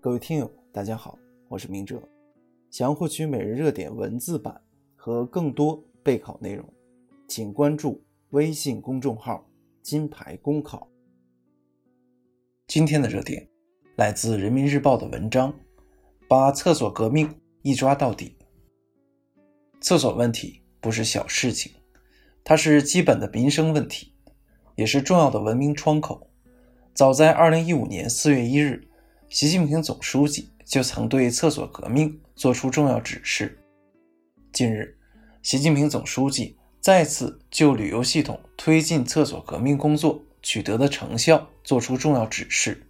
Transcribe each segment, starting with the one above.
各位听友，大家好，我是明哲。想要获取每日热点文字版和更多备考内容，请关注微信公众号“金牌公考”。今天的热点来自人民日报的文章：把厕所革命一抓到底。厕所问题不是小事情，它是基本的民生问题，也是重要的文明窗口。早在二零一五年四月一日。习近平总书记就曾对厕所革命作出重要指示。近日，习近平总书记再次就旅游系统推进厕所革命工作取得的成效作出重要指示。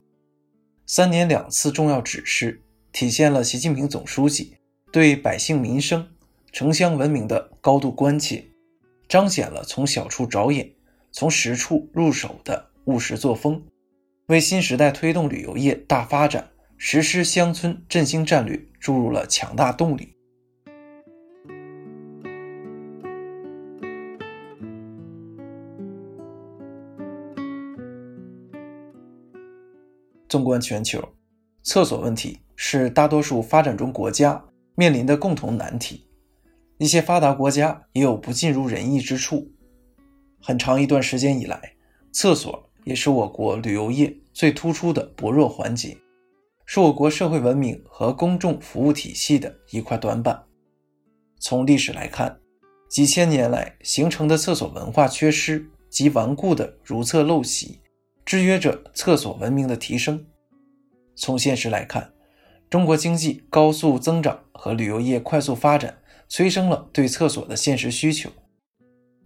三年两次重要指示，体现了习近平总书记对百姓民生、城乡文明的高度关切，彰显了从小处着眼、从实处入手的务实作风。为新时代推动旅游业大发展、实施乡村振兴战略注入了强大动力。纵观全球，厕所问题是大多数发展中国家面临的共同难题。一些发达国家也有不尽如人意之处。很长一段时间以来，厕所。也是我国旅游业最突出的薄弱环节，是我国社会文明和公众服务体系的一块短板。从历史来看，几千年来形成的厕所文化缺失及顽固的如厕陋习，制约着厕所文明的提升。从现实来看，中国经济高速增长和旅游业快速发展，催生了对厕所的现实需求。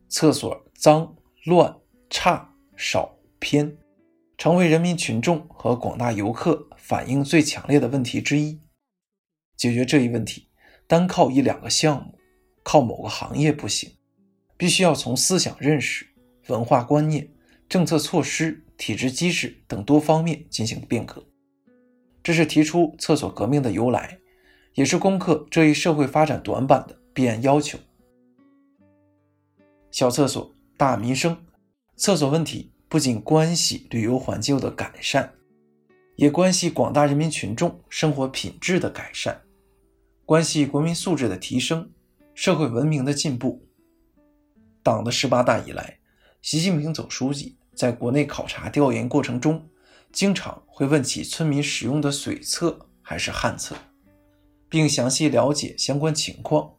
厕所脏乱差少。偏，成为人民群众和广大游客反映最强烈的问题之一。解决这一问题，单靠一两个项目、靠某个行业不行，必须要从思想认识、文化观念、政策措施、体制机制等多方面进行变革。这是提出厕所革命的由来，也是攻克这一社会发展短板的必然要求。小厕所，大民生，厕所问题。不仅关系旅游环境的改善，也关系广大人民群众生活品质的改善，关系国民素质的提升、社会文明的进步。党的十八大以来，习近平总书记在国内考察调研过程中，经常会问起村民使用的水厕还是旱厕，并详细了解相关情况。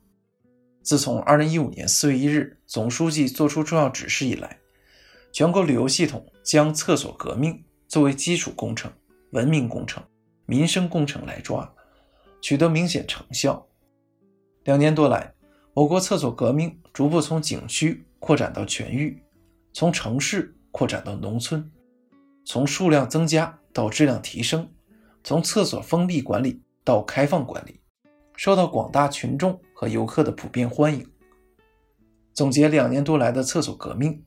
自从二零一五年四月一日总书记作出重要指示以来，全国旅游系统将厕所革命作为基础工程、文明工程、民生工程来抓，取得明显成效。两年多来，我国厕所革命逐步从景区扩展到全域，从城市扩展到农村，从数量增加到质量提升，从厕所封闭管理到开放管理，受到广大群众和游客的普遍欢迎。总结两年多来的厕所革命。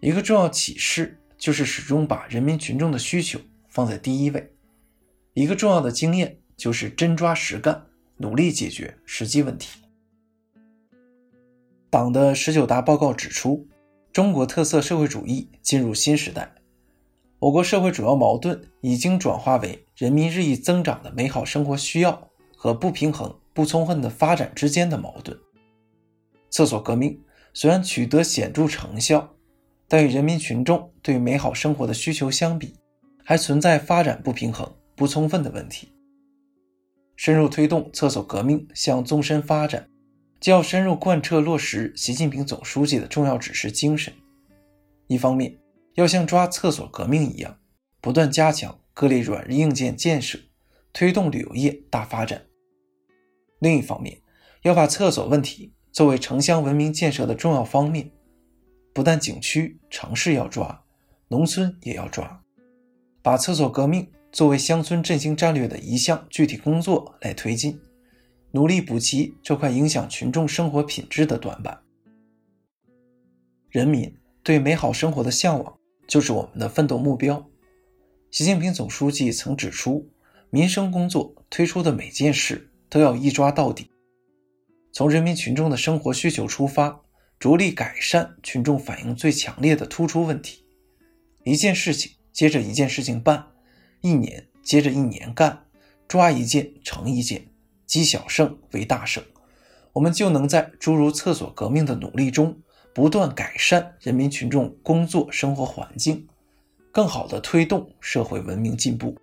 一个重要启示就是始终把人民群众的需求放在第一位。一个重要的经验就是真抓实干，努力解决实际问题。党的十九大报告指出，中国特色社会主义进入新时代，我国社会主要矛盾已经转化为人民日益增长的美好生活需要和不平衡不充分的发展之间的矛盾。厕所革命虽然取得显著成效。但与人民群众对美好生活的需求相比，还存在发展不平衡、不充分的问题。深入推动厕所革命向纵深发展，就要深入贯彻落实习近平总书记的重要指示精神。一方面，要像抓厕所革命一样，不断加强各类软硬件建设，推动旅游业大发展；另一方面，要把厕所问题作为城乡文明建设的重要方面。不但景区、城市要抓，农村也要抓，把厕所革命作为乡村振兴战略的一项具体工作来推进，努力补齐这块影响群众生活品质的短板。人民对美好生活的向往就是我们的奋斗目标。习近平总书记曾指出，民生工作推出的每件事都要一抓到底，从人民群众的生活需求出发。着力改善群众反映最强烈的突出问题，一件事情接着一件事情办，一年接着一年干，抓一件成一件，积小胜为大胜，我们就能在诸如厕所革命的努力中，不断改善人民群众工作生活环境，更好地推动社会文明进步。